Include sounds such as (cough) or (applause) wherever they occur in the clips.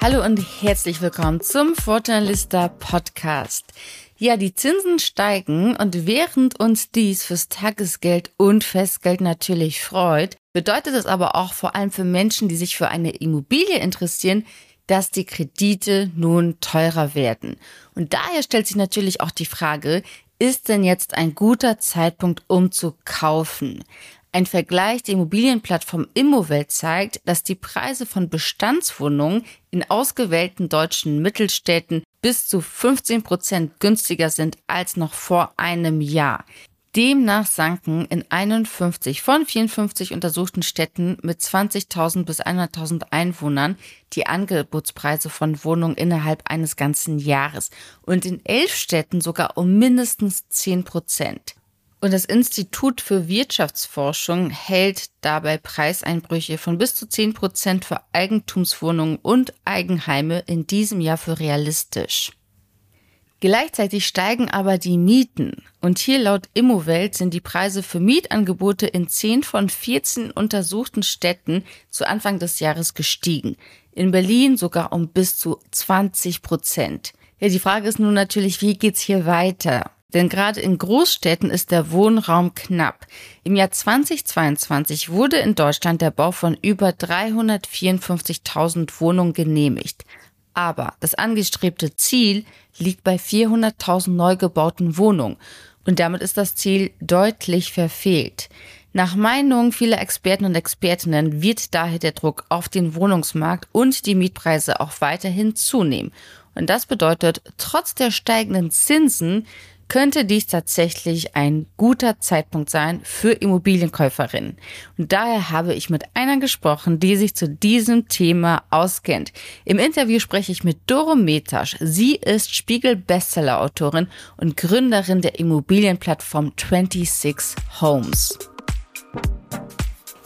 Hallo und herzlich willkommen zum Vorteilista Podcast. Ja, die Zinsen steigen und während uns dies fürs Tagesgeld und Festgeld natürlich freut, bedeutet es aber auch vor allem für Menschen, die sich für eine Immobilie interessieren, dass die Kredite nun teurer werden. Und daher stellt sich natürlich auch die Frage, ist denn jetzt ein guter Zeitpunkt, um zu kaufen? Ein Vergleich der Immobilienplattform Immowelt zeigt, dass die Preise von Bestandswohnungen in ausgewählten deutschen Mittelstädten bis zu 15 Prozent günstiger sind als noch vor einem Jahr. Demnach sanken in 51 von 54 untersuchten Städten mit 20.000 bis 100.000 Einwohnern die Angebotspreise von Wohnungen innerhalb eines ganzen Jahres und in elf Städten sogar um mindestens 10 Prozent. Und das Institut für Wirtschaftsforschung hält dabei Preiseinbrüche von bis zu 10 Prozent für Eigentumswohnungen und Eigenheime in diesem Jahr für realistisch. Gleichzeitig steigen aber die Mieten. Und hier laut Immowelt sind die Preise für Mietangebote in 10 von 14 untersuchten Städten zu Anfang des Jahres gestiegen. In Berlin sogar um bis zu 20 Prozent. Ja, die Frage ist nun natürlich, wie geht's hier weiter? Denn gerade in Großstädten ist der Wohnraum knapp. Im Jahr 2022 wurde in Deutschland der Bau von über 354.000 Wohnungen genehmigt. Aber das angestrebte Ziel liegt bei 400.000 neu gebauten Wohnungen. Und damit ist das Ziel deutlich verfehlt. Nach Meinung vieler Experten und Expertinnen wird daher der Druck auf den Wohnungsmarkt und die Mietpreise auch weiterhin zunehmen. Und das bedeutet, trotz der steigenden Zinsen könnte dies tatsächlich ein guter Zeitpunkt sein für Immobilienkäuferinnen. Und daher habe ich mit einer gesprochen, die sich zu diesem Thema auskennt. Im Interview spreche ich mit Doro Metasch. Sie ist Spiegel-Bestseller-Autorin und Gründerin der Immobilienplattform 26 Homes.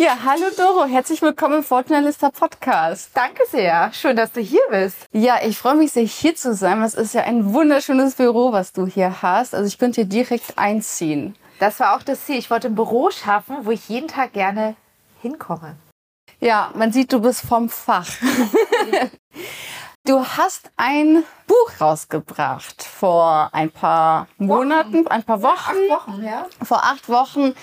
Ja, hallo Doro, herzlich willkommen im Fortunalista Podcast. Danke sehr, schön, dass du hier bist. Ja, ich freue mich sehr, hier zu sein. Es ist ja ein wunderschönes Büro, was du hier hast. Also ich könnte hier direkt einziehen. Das war auch das Ziel. Ich wollte ein Büro schaffen, wo ich jeden Tag gerne hinkomme. Ja, man sieht, du bist vom Fach. (laughs) Du hast ein Buch rausgebracht vor ein paar Monaten, ein paar Wochen. Acht Wochen, ja. Vor acht Wochen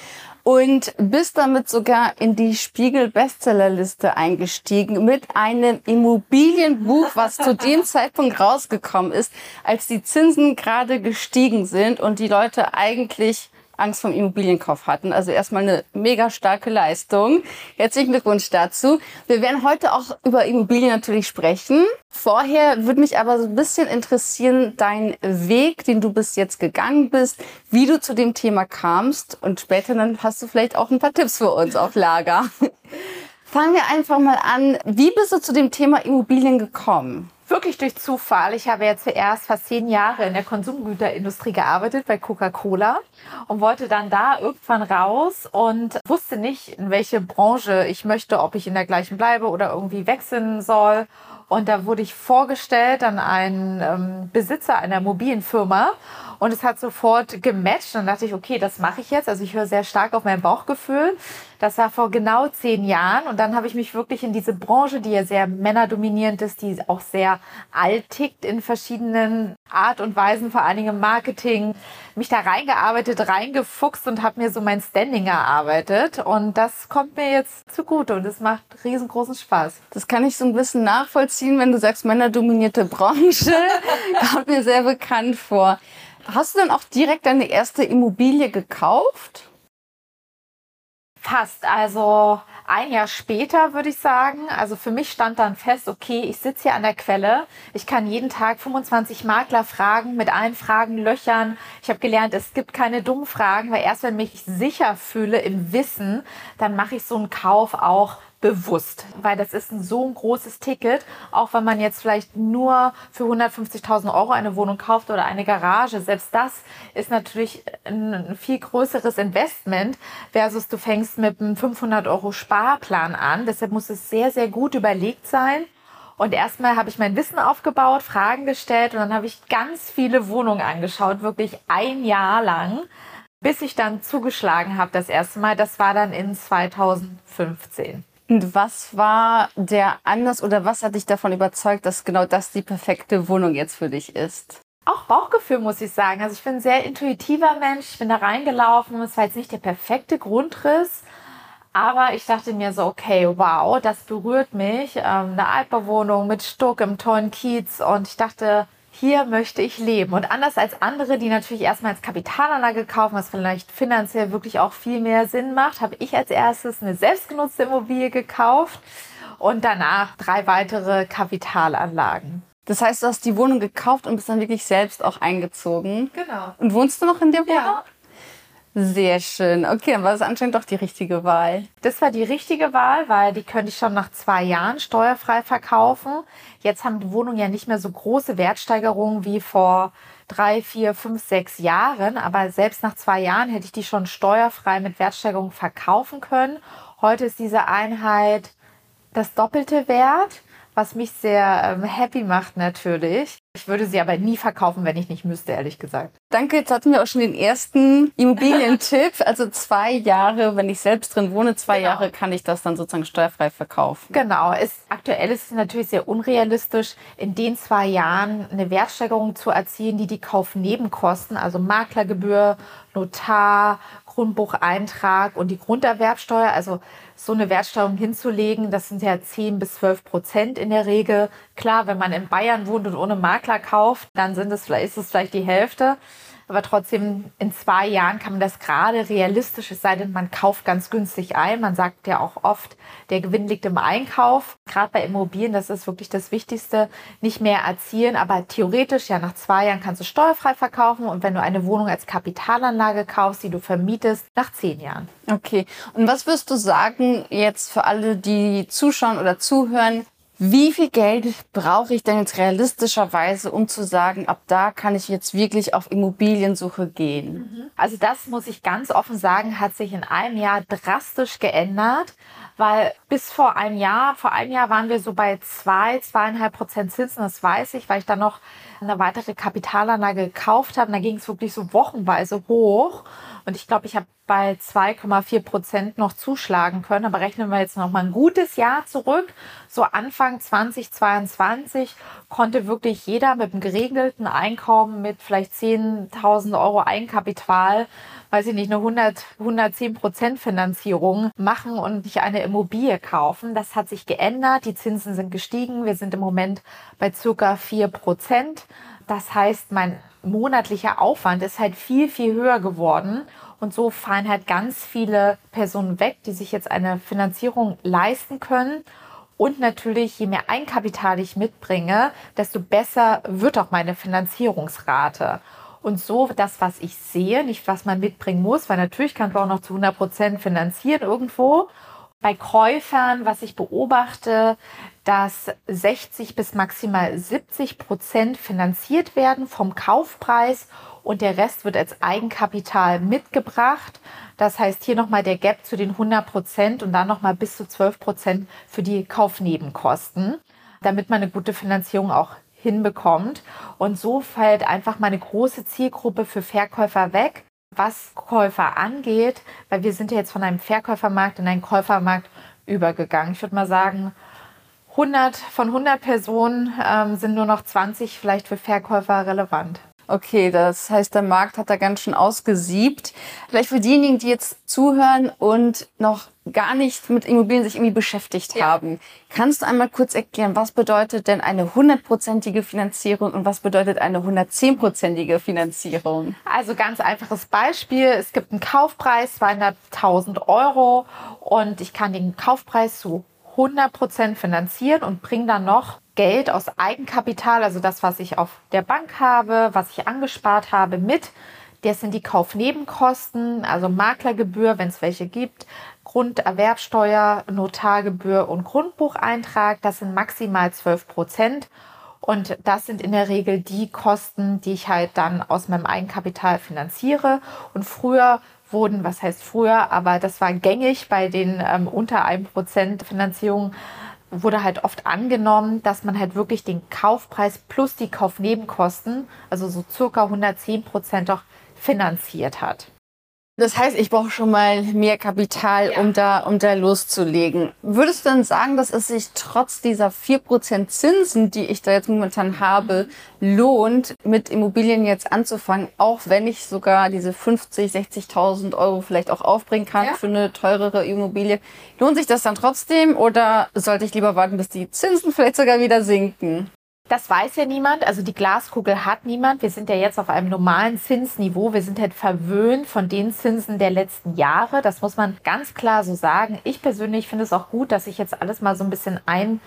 und bist damit sogar in die Spiegel Bestsellerliste eingestiegen mit einem Immobilienbuch, was zu dem Zeitpunkt rausgekommen ist, als die Zinsen gerade gestiegen sind und die Leute eigentlich Angst vom Immobilienkauf hatten. Also erstmal eine mega starke Leistung. Herzlichen Glückwunsch dazu. Wir werden heute auch über Immobilien natürlich sprechen. Vorher würde mich aber so ein bisschen interessieren, dein Weg, den du bis jetzt gegangen bist, wie du zu dem Thema kamst und später dann hast du vielleicht auch ein paar Tipps für uns auf Lager. (laughs) Fangen wir einfach mal an. Wie bist du zu dem Thema Immobilien gekommen? Wirklich durch Zufall. Ich habe ja zuerst fast zehn Jahre in der Konsumgüterindustrie gearbeitet bei Coca-Cola und wollte dann da irgendwann raus und wusste nicht, in welche Branche ich möchte, ob ich in der gleichen bleibe oder irgendwie wechseln soll. Und da wurde ich vorgestellt an einen ähm, Besitzer einer mobilen Firma und es hat sofort gematcht. Und dachte ich, okay, das mache ich jetzt. Also ich höre sehr stark auf mein Bauchgefühl. Das war vor genau zehn Jahren. Und dann habe ich mich wirklich in diese Branche, die ja sehr männerdominierend ist, die auch sehr alt tickt in verschiedenen Art und Weisen, vor allen Dingen im Marketing, mich da reingearbeitet, reingefuchst und habe mir so mein Standing erarbeitet. Und das kommt mir jetzt zugute und es macht riesengroßen Spaß. Das kann ich so ein bisschen nachvollziehen, wenn du sagst, männerdominierte Branche. (laughs) Kommt mir sehr bekannt vor. Hast du dann auch direkt deine erste Immobilie gekauft? Fast. Also ein Jahr später würde ich sagen. Also für mich stand dann fest, okay, ich sitze hier an der Quelle. Ich kann jeden Tag 25 Makler fragen, mit allen Fragen löchern. Ich habe gelernt, es gibt keine dummen Fragen, weil erst wenn ich mich sicher fühle im Wissen, dann mache ich so einen Kauf auch bewusst, weil das ist ein so ein großes Ticket, auch wenn man jetzt vielleicht nur für 150.000 Euro eine Wohnung kauft oder eine Garage. Selbst das ist natürlich ein viel größeres Investment versus du fängst mit einem 500 Euro Sparplan an. Deshalb muss es sehr, sehr gut überlegt sein. Und erstmal habe ich mein Wissen aufgebaut, Fragen gestellt und dann habe ich ganz viele Wohnungen angeschaut, wirklich ein Jahr lang, bis ich dann zugeschlagen habe das erste Mal. Das war dann in 2015. Und was war der Anlass oder was hat dich davon überzeugt, dass genau das die perfekte Wohnung jetzt für dich ist? Auch Bauchgefühl, muss ich sagen. Also ich bin ein sehr intuitiver Mensch. Ich bin da reingelaufen. Es war jetzt nicht der perfekte Grundriss. Aber ich dachte mir so, okay, wow, das berührt mich. Ähm, eine Altbauwohnung mit Stuck im tollen Kiez. Und ich dachte, hier möchte ich leben. Und anders als andere, die natürlich erstmal als Kapitalanlage kaufen, was vielleicht finanziell wirklich auch viel mehr Sinn macht, habe ich als erstes eine selbstgenutzte Immobilie gekauft und danach drei weitere Kapitalanlagen. Das heißt, du hast die Wohnung gekauft und bist dann wirklich selbst auch eingezogen. Genau. Und wohnst du noch in der Wohnung? Ja. Sehr schön. Okay, dann war das anscheinend doch die richtige Wahl. Das war die richtige Wahl, weil die könnte ich schon nach zwei Jahren steuerfrei verkaufen. Jetzt haben die Wohnungen ja nicht mehr so große Wertsteigerungen wie vor drei, vier, fünf, sechs Jahren. Aber selbst nach zwei Jahren hätte ich die schon steuerfrei mit Wertsteigerung verkaufen können. Heute ist diese Einheit das doppelte Wert was mich sehr ähm, happy macht natürlich. Ich würde sie aber nie verkaufen, wenn ich nicht müsste, ehrlich gesagt. Danke, jetzt hatten wir auch schon den ersten Immobilientipp. (laughs) Also zwei Jahre, wenn ich selbst drin wohne, zwei Genau. Jahre kann ich das dann sozusagen steuerfrei verkaufen. Genau, ist, aktuell ist es natürlich sehr unrealistisch, in den zwei Jahren eine Wertsteigerung zu erzielen, die die Kaufnebenkosten, also Maklergebühr, Notar, Grundbucheintrag und die Grunderwerbsteuer, also so eine Wertsteigerung hinzulegen, das sind ja 10 bis 12 Prozent in der Regel. Klar, wenn man in Bayern wohnt und ohne Makler kauft, dann sind es ist es vielleicht die Hälfte. Aber trotzdem, in zwei Jahren kann man das gerade realistisch, es sei denn, man kauft ganz günstig ein. Man sagt ja auch oft, der Gewinn liegt im Einkauf. Gerade bei Immobilien, das ist wirklich das Wichtigste, nicht mehr erzielen. Aber theoretisch, ja, nach zwei Jahren kannst du steuerfrei verkaufen. Und wenn du eine Wohnung als Kapitalanlage kaufst, die du vermietest, nach zehn Jahren. Okay. Und was wirst du sagen jetzt für alle, die zuschauen oder zuhören? Wie viel Geld brauche ich denn jetzt realistischerweise, um zu sagen, ab da kann ich jetzt wirklich auf Immobiliensuche gehen? Also das muss ich ganz offen sagen, hat sich in einem Jahr drastisch geändert, weil bis vor einem Jahr, vor einem Jahr waren wir so bei zwei, zweieinhalb Prozent Zinsen, das weiß ich, weil ich dann noch eine weitere Kapitalanlage gekauft habe. Und da ging es wirklich so wochenweise hoch. Und ich glaube, ich habe bei 2,4 Prozent noch zuschlagen können. Aber rechnen wir jetzt noch mal ein gutes Jahr zurück. So Anfang 2022 konnte wirklich jeder mit einem geregelten Einkommen mit vielleicht 10.000 Euro Eigenkapital, weiß ich nicht, eine 100, 110 Prozent Finanzierung machen und sich eine Immobilie kaufen. Das hat sich geändert. Die Zinsen sind gestiegen. Wir sind im Moment bei circa 4 Prozent. Das heißt, mein monatlicher Aufwand ist halt viel, viel höher geworden. Und so fallen halt ganz viele Personen weg, die sich jetzt eine Finanzierung leisten können. Und natürlich, je mehr Eigenkapital ich mitbringe, desto besser wird auch meine Finanzierungsrate. Und so das, was ich sehe, nicht was man mitbringen muss, weil natürlich kannst du auch noch zu 100 Prozent finanzieren irgendwo. Bei Käufern, was ich beobachte, dass 60 bis maximal 70 Prozent finanziert werden vom Kaufpreis und der Rest wird als Eigenkapital mitgebracht. Das heißt hier nochmal der Gap zu den 100 Prozent und dann nochmal bis zu 12 Prozent für die Kaufnebenkosten, damit man eine gute Finanzierung auch hinbekommt. Und so fällt einfach mal eine große Zielgruppe für Verkäufer weg, was Käufer angeht, weil wir sind ja jetzt von einem Verkäufermarkt in einen Käufermarkt übergegangen. Ich würde mal sagen, 100 von 100 Personen ähm, sind nur noch 20 vielleicht für Verkäufer relevant. Okay, das heißt, der Markt hat da ganz schön ausgesiebt. Vielleicht für diejenigen, die jetzt zuhören und noch gar nicht mit Immobilien sich irgendwie beschäftigt haben. Kannst du einmal kurz erklären, was bedeutet denn eine hundertprozentige Finanzierung und was bedeutet eine 110-prozentige Finanzierung? Also ganz einfaches Beispiel. Es gibt einen Kaufpreis, 200.000 Euro und ich kann den Kaufpreis zu 100% finanzieren und bringe dann noch Geld aus Eigenkapital, also das, was ich auf der Bank habe, was ich angespart habe, mit. Das sind die Kaufnebenkosten, also Maklergebühr, wenn es welche gibt, Grunderwerbsteuer, Notargebühr und Grundbucheintrag. Das sind maximal 12 Prozent. Und das sind in der Regel die Kosten, die ich halt dann aus meinem Eigenkapital finanziere. Und früher wurden, was heißt früher, aber das war gängig bei den ähm, unter 1% Finanzierungen, wurde halt oft angenommen, dass man halt wirklich den Kaufpreis plus die Kaufnebenkosten, also so circa 110 Prozent doch finanziert hat. Das heißt, ich brauche schon mal mehr Kapital, ja. um da, um da loszulegen. Würdest du dann sagen, dass es sich trotz dieser vier Prozent Zinsen, die ich da jetzt momentan habe, lohnt, mit Immobilien jetzt anzufangen, auch wenn ich sogar diese 50, 60.000 Euro vielleicht auch aufbringen kann ja. für eine teurere Immobilie? Lohnt sich das dann trotzdem oder sollte ich lieber warten, bis die Zinsen (laughs) vielleicht sogar wieder sinken? Das weiß ja niemand. Also die Glaskugel hat niemand. Wir sind ja jetzt auf einem normalen Zinsniveau. Wir sind halt verwöhnt von den Zinsen der letzten Jahre. Das muss man ganz klar so sagen. Ich persönlich finde es auch gut, dass ich jetzt alles mal so ein bisschen ein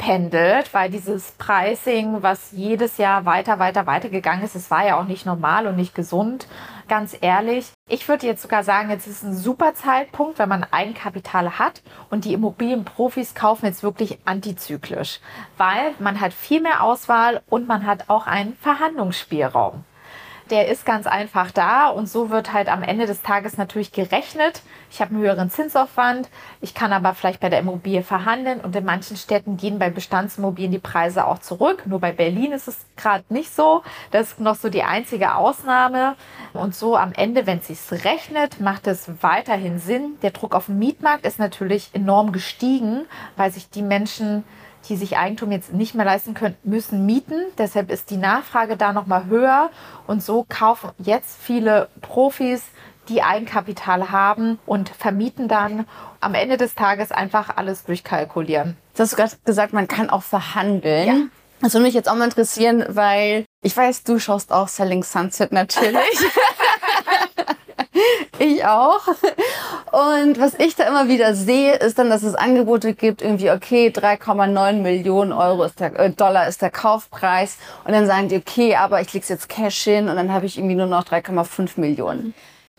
pendelt, weil dieses Pricing, was jedes Jahr weiter, weiter, weiter gegangen ist, es war ja auch nicht normal und nicht gesund, ganz ehrlich. Ich würde jetzt sogar sagen, jetzt ist ein super Zeitpunkt, wenn man Eigenkapital hat und die Immobilienprofis kaufen jetzt wirklich antizyklisch, weil man hat viel mehr Auswahl und man hat auch einen Verhandlungsspielraum der ist ganz einfach da und so wird halt am Ende des Tages natürlich gerechnet. Ich habe einen höheren Zinsaufwand, ich kann aber vielleicht bei der Immobilie verhandeln und in manchen Städten gehen bei Bestandsimmobilien die Preise auch zurück. Nur bei Berlin ist es gerade nicht so. Das ist noch so die einzige Ausnahme. Und so am Ende, wenn es sich rechnet, macht es weiterhin Sinn. Der Druck auf den Mietmarkt ist natürlich enorm gestiegen, weil sich die Menschen die sich Eigentum jetzt nicht mehr leisten können, müssen mieten. Deshalb ist die Nachfrage da nochmal höher. Und so kaufen jetzt viele Profis, die Eigenkapital haben und vermieten dann am Ende des Tages einfach alles durchkalkulieren. Du hast gerade gesagt, man kann auch verhandeln. Ja. Das würde mich jetzt auch mal interessieren, weil ich weiß, du schaust auch Selling Sunset natürlich. (laughs) ich auch. Und was ich da immer wieder sehe, ist dann, dass es Angebote gibt, irgendwie, okay, 3,9 Millionen Euro ist der, äh, Dollar ist der Kaufpreis. Und dann sagen die, okay, aber ich leg's jetzt Cash hin und dann habe ich irgendwie nur noch 3,5 Millionen.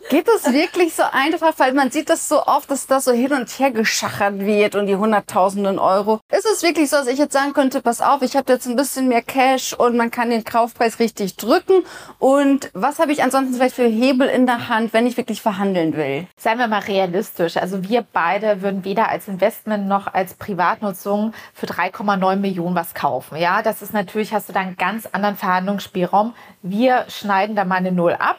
Geht es wirklich so einfach? Weil man sieht das so oft, dass das so hin und her geschachert wird und die hunderttausenden Euro. Ist es wirklich so, dass ich jetzt sagen könnte, pass auf, ich habe jetzt ein bisschen mehr Cash und man kann den Kaufpreis richtig drücken? Und was habe ich ansonsten vielleicht für Hebel in der Hand, wenn ich wirklich verhandeln will? Seien wir mal realistisch. Also wir beide würden weder als Investment noch als Privatnutzung für 3,9 Millionen was kaufen. Ja, das ist natürlich, hast du da einen ganz anderen Verhandlungsspielraum. Wir schneiden da mal eine Null ab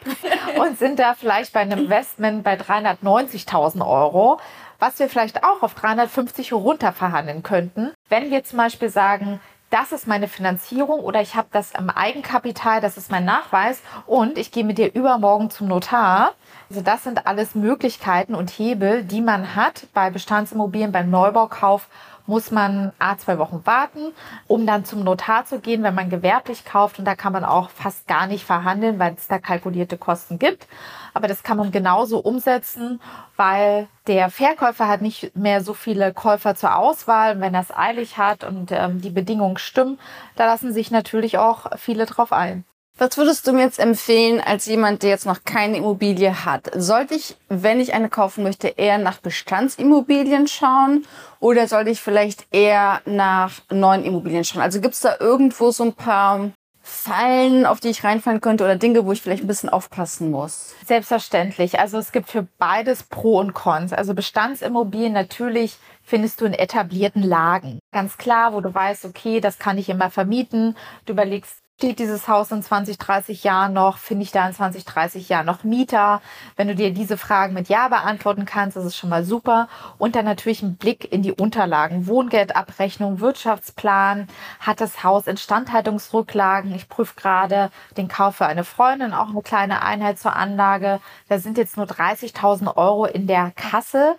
und sind da vielleicht bei einem Investment bei 390.000 Euro, was wir vielleicht auch auf 350 runter verhandeln könnten, wenn wir zum Beispiel sagen, das ist meine Finanzierung oder ich habe das im Eigenkapital, das ist mein Nachweis und ich gehe mit dir übermorgen zum Notar. Also das sind alles Möglichkeiten und Hebel, die man hat bei Bestandsimmobilien, beim Neubaukauf muss man a zwei Wochen warten, um dann zum Notar zu gehen, wenn man gewerblich kauft. Und da kann man auch fast gar nicht verhandeln, weil es da kalkulierte Kosten gibt. Aber das kann man genauso umsetzen, weil der Verkäufer hat nicht mehr so viele Käufer zur Auswahl. Und wenn er es eilig hat und ähm, die Bedingungen stimmen, da lassen sich natürlich auch viele drauf ein. Was würdest du mir jetzt empfehlen als jemand, der jetzt noch keine Immobilie hat? Sollte ich, wenn ich eine kaufen möchte, eher nach Bestandsimmobilien schauen oder sollte ich vielleicht eher nach neuen Immobilien schauen? Also gibt es da irgendwo so ein paar Fallen, auf die ich reinfallen könnte oder Dinge, wo ich vielleicht ein bisschen aufpassen muss? Selbstverständlich. Also es gibt für beides Pro und Cons. Also Bestandsimmobilien natürlich findest du in etablierten Lagen. Ganz klar, wo du weißt, okay, das kann ich immer vermieten. Du überlegst, steht dieses Haus in 20, 30 Jahren noch? Finde ich da in 20, 30 Jahren noch Mieter? Wenn du dir diese Fragen mit Ja beantworten kannst, das ist schon mal super. Und dann natürlich ein Blick in die Unterlagen. Wohngeldabrechnung, Wirtschaftsplan. Hat das Haus Instandhaltungsrücklagen? Ich prüfe gerade den Kauf für eine Freundin, auch eine kleine Einheit zur Anlage. Da sind jetzt nur 30.000 Euro in der Kasse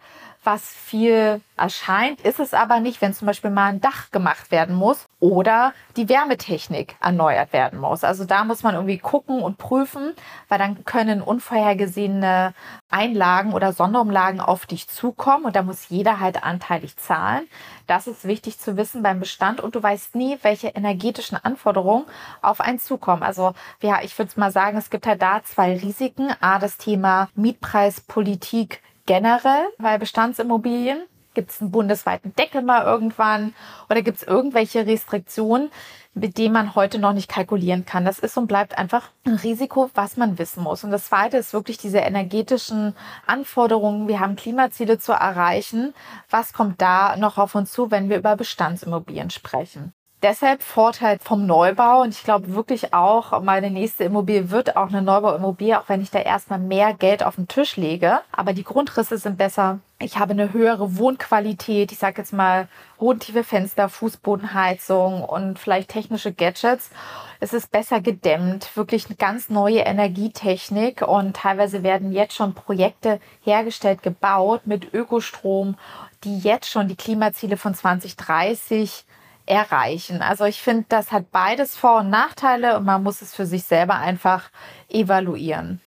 was viel erscheint, ist es aber nicht, wenn zum Beispiel mal ein Dach gemacht werden muss oder die Wärmetechnik erneuert werden muss. Also da muss man irgendwie gucken und prüfen, weil dann können unvorhergesehene Einlagen oder Sonderumlagen auf dich zukommen und da muss jeder halt anteilig zahlen. Das ist wichtig zu wissen beim Bestand und du weißt nie, welche energetischen Anforderungen auf einen zukommen. Also ja, ich würde mal sagen, es gibt halt da zwei Risiken. A, das Thema Mietpreispolitik generell bei Bestandsimmobilien Gibt es einen bundesweiten Deckel mal irgendwann? Oder gibt es irgendwelche Restriktionen, mit denen man heute noch nicht kalkulieren kann? Das ist und bleibt einfach ein Risiko, was man wissen muss. Und das Zweite ist wirklich diese energetischen Anforderungen. Wir haben Klimaziele zu erreichen. Was kommt da noch auf uns zu, wenn wir über Bestandsimmobilien sprechen? Deshalb Vorteil vom Neubau und ich glaube wirklich auch, meine nächste Immobilie wird auch eine Neubauimmobilie, auch wenn ich da erstmal mehr Geld auf den Tisch lege. Aber die Grundrisse sind besser. Ich habe eine höhere Wohnqualität. Ich sage jetzt mal bodentiefe Fenster, Fußbodenheizung und vielleicht technische Gadgets. Es ist besser gedämmt, wirklich eine ganz neue Energietechnik und teilweise werden jetzt schon Projekte hergestellt, gebaut mit Ökostrom, die jetzt schon die Klimaziele von 2030 erreichen. Also ich finde, das hat beides Vor- und Nachteile und man muss es für sich selber einfach evaluieren.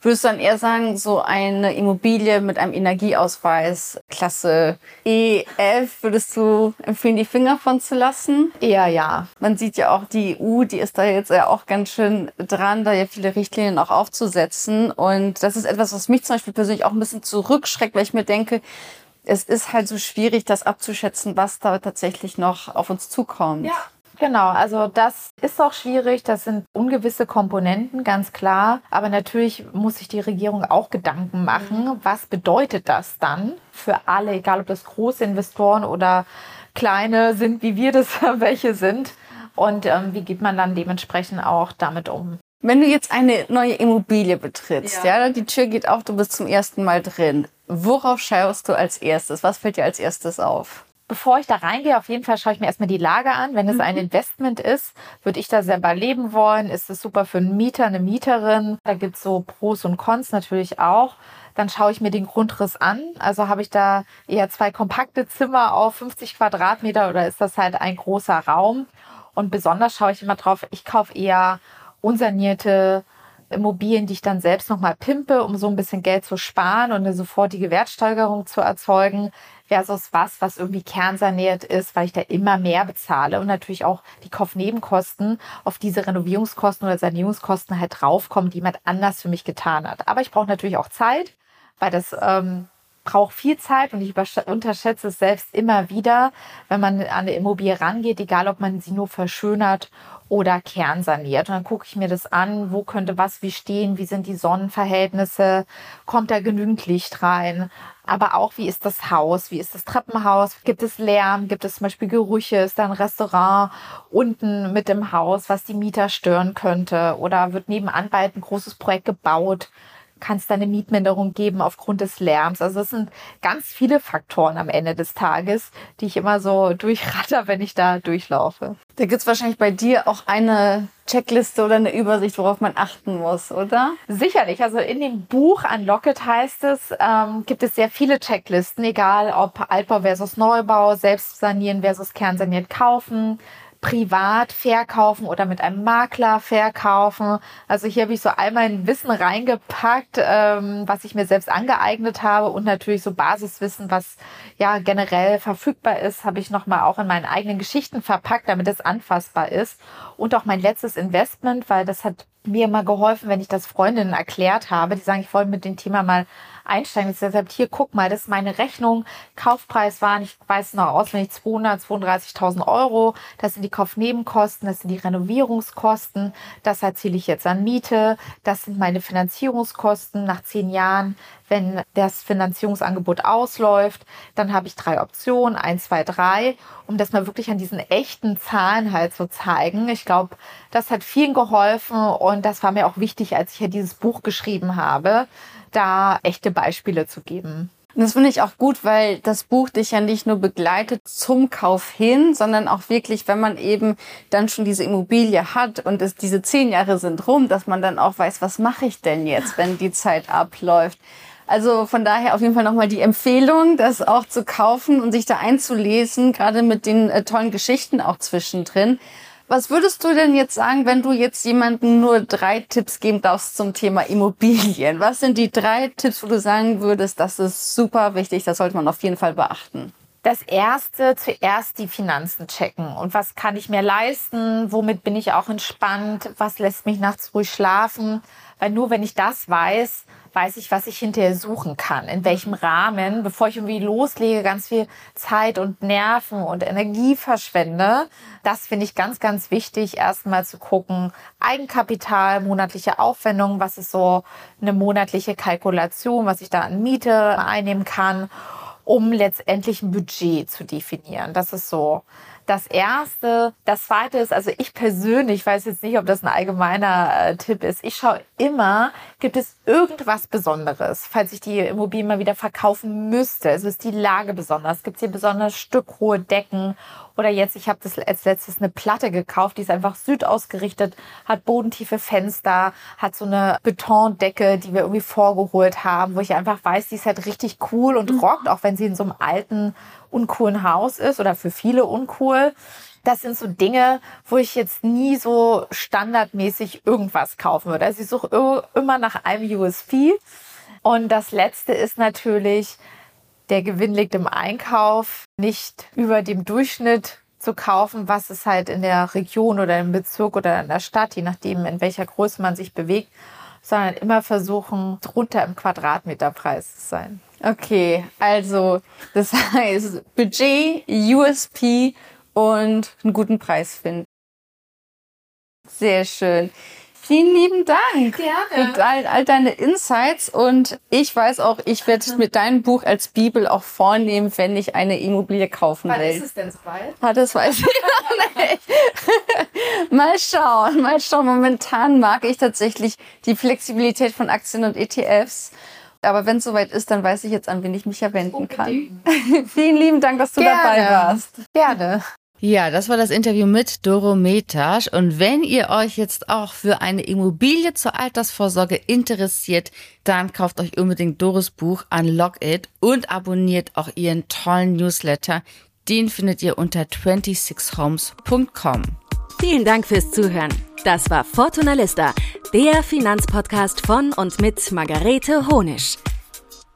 Würdest du dann eher sagen, so eine Immobilie mit einem Energieausweis Klasse EF, würdest du empfehlen, die Finger von zu lassen? Eher ja. Man sieht ja auch, die EU, die ist da jetzt ja auch ganz schön dran, da ja viele Richtlinien auch aufzusetzen. Und das ist etwas, was mich zum Beispiel persönlich auch ein bisschen zurückschreckt, weil ich mir denke, es ist halt so schwierig, das abzuschätzen, was da tatsächlich noch auf uns zukommt. Ja. Genau, also das ist auch schwierig. Das sind ungewisse Komponenten, ganz klar. Aber natürlich muss sich die Regierung auch Gedanken machen, mhm. was bedeutet das dann für alle, egal ob das große Investoren oder kleine sind, wie wir das (laughs) welche sind. Und ähm, wie geht man dann dementsprechend auch damit um? Wenn du jetzt eine neue Immobilie betrittst, ja. ja, die Tür geht auf, du bist zum ersten Mal drin. Worauf schaust du als erstes? Was fällt dir als erstes auf? Bevor ich da reingehe, auf jeden Fall schaue ich mir erstmal die Lage an. Wenn es ein mhm. Investment ist, würde ich da selber leben wollen. Ist es super für einen Mieter, eine Mieterin? Da gibt es so Pros und Cons natürlich auch. Dann schaue ich mir den Grundriss an. Also habe ich da eher zwei kompakte Zimmer auf 50 Quadratmeter oder ist das halt ein großer Raum? Und besonders schaue ich immer drauf, ich kaufe eher unsanierte Immobilien, die ich dann selbst nochmal pimpe, um so ein bisschen Geld zu sparen und eine sofortige Wertsteigerung zu erzeugen, versus was, was irgendwie kernsaniert ist, weil ich da immer mehr bezahle und natürlich auch die Kaufnebenkosten auf diese Renovierungskosten oder Sanierungskosten halt draufkommen, die jemand anders für mich getan hat. Aber ich brauche natürlich auch Zeit, weil das ähm, braucht viel Zeit und ich unterschätze es selbst immer wieder, wenn man an eine Immobilie rangeht, egal ob man sie nur verschönert oder kernsaniert. Und dann gucke ich mir das an, wo könnte was wie stehen, wie sind die Sonnenverhältnisse, kommt da genügend Licht rein, aber auch wie ist das Haus, wie ist das Treppenhaus, gibt es Lärm, gibt es zum Beispiel Gerüche, ist da ein Restaurant unten mit dem Haus, was die Mieter stören könnte? Oder wird nebenan bald ein großes Projekt gebaut kann es da eine Mietminderung geben aufgrund des Lärms. Also es sind ganz viele Faktoren am Ende des Tages, die ich immer so durchratter, (laughs) wenn ich da durchlaufe. Da gibt es wahrscheinlich bei dir auch eine Checkliste oder eine Übersicht, worauf man achten muss, oder? Sicherlich. Also in dem Buch Unlocket heißt es, ähm, gibt es sehr viele Checklisten, egal ob Altbau versus Neubau, Selbstsanieren versus Kernsaniert kaufen, privat verkaufen oder mit einem Makler verkaufen. Also hier habe ich so all mein Wissen reingepackt, ähm, was ich mir selbst angeeignet habe und natürlich so Basiswissen, was ja generell verfügbar ist, habe ich nochmal auch in meinen eigenen Geschichten verpackt, damit es anfassbar ist. Und auch mein letztes Investment, weil das hat mir immer geholfen, wenn ich das Freundinnen erklärt habe. Die sagen, ich wollte mit dem Thema mal einsteigen. Ich deshalb hier, guck mal, das ist meine Rechnung. Kaufpreis waren, ich weiß noch auswendig, 232.000 Euro. Das sind die Kaufnebenkosten, das sind die Renovierungskosten. Das erzähle ich jetzt an Miete. Das sind meine Finanzierungskosten nach zehn Jahren. Wenn das Finanzierungsangebot ausläuft, dann habe ich drei Optionen, eins, zwei, drei, um das mal wirklich an diesen echten Zahlen halt zu zeigen. Ich glaube, das hat vielen geholfen und das war mir auch wichtig, als ich hier dieses Buch geschrieben habe, da echte Beispiele zu geben. Das finde ich auch gut, weil das Buch dich ja nicht nur begleitet zum Kauf hin, sondern auch wirklich, wenn man eben dann schon diese Immobilie hat und es diese zehn Jahre sind rum, dass man dann auch weiß, was mache ich denn jetzt, wenn die Zeit abläuft. Also von daher auf jeden Fall nochmal die Empfehlung, das auch zu kaufen und sich da einzulesen, gerade mit den äh, tollen Geschichten auch zwischendrin. Was würdest du denn jetzt sagen, wenn du jetzt jemandem nur drei Tipps geben darfst zum Thema Immobilien? Was sind die drei Tipps, wo du sagen würdest, das ist super wichtig, das sollte man auf jeden Fall beachten? Das erste, zuerst die Finanzen checken. Und was kann ich mir leisten? Womit bin ich auch entspannt? Was lässt mich nachts ruhig schlafen? Weil nur wenn ich das weiß, weiß ich, was ich hinterher suchen kann, in welchem Rahmen, bevor ich irgendwie loslege, ganz viel Zeit und Nerven und Energie verschwende. Das finde ich ganz, ganz wichtig, erstmal zu gucken, Eigenkapital, monatliche Aufwendungen, was ist so eine monatliche Kalkulation, was ich da an Miete einnehmen kann, um letztendlich ein Budget zu definieren. Das ist so das erste. Das zweite ist, also ich persönlich weiß jetzt nicht, ob das ein allgemeiner äh, Tipp ist. Ich schaue immer, gibt es irgendwas Besonderes, falls ich die Immobilie mal wieder verkaufen müsste. Also ist die Lage besonders? Gibt es hier besonders stückhohe Decken? Oder jetzt, ich habe das als letztes eine Platte gekauft, die ist einfach südausgerichtet, hat bodentiefe Fenster, hat so eine Betondecke, die wir irgendwie vorgeholt haben, wo ich einfach weiß, die ist halt richtig cool und mhm. rockt, auch wenn sie in so einem alten uncoolen Haus ist oder für viele uncool. Das sind so Dinge, wo ich jetzt nie so standardmäßig irgendwas kaufen würde. Also ich suche immer nach einem USP. Und das letzte ist natürlich, der Gewinn liegt im Einkauf, nicht über dem Durchschnitt zu kaufen, was es halt in der Region oder im Bezirk oder in der Stadt, je nachdem, in welcher Größe man sich bewegt, sondern immer versuchen, drunter im Quadratmeterpreis zu sein. Okay, also das (laughs) heißt Budget, USP und einen guten Preis finden. Sehr schön. Vielen lieben Dank Gerne. für all, all deine Insights und ich weiß auch, ich werde mit deinem Buch als Bibel auch vornehmen, wenn ich eine Immobilie kaufen Wann will. ist es denn soweit? Ah, das weiß ich noch (laughs) nicht. (laughs) mal schauen, mal schauen. Momentan mag ich tatsächlich die Flexibilität von Aktien und ETFs. Aber wenn es soweit ist, dann weiß ich jetzt, an wen ich mich ja wenden kann. (laughs) Vielen lieben Dank, dass du Gerne. dabei warst. Gerne. Ja, das war das Interview mit Doro Metasch. Und wenn ihr euch jetzt auch für eine Immobilie zur Altersvorsorge interessiert, dann kauft euch unbedingt Doros Buch Unlock It und abonniert auch ihren tollen Newsletter. Den findet ihr unter 26homes.com. Vielen Dank fürs Zuhören. Das war Fortuna Lista, der Finanzpodcast von und mit Margarete Honisch.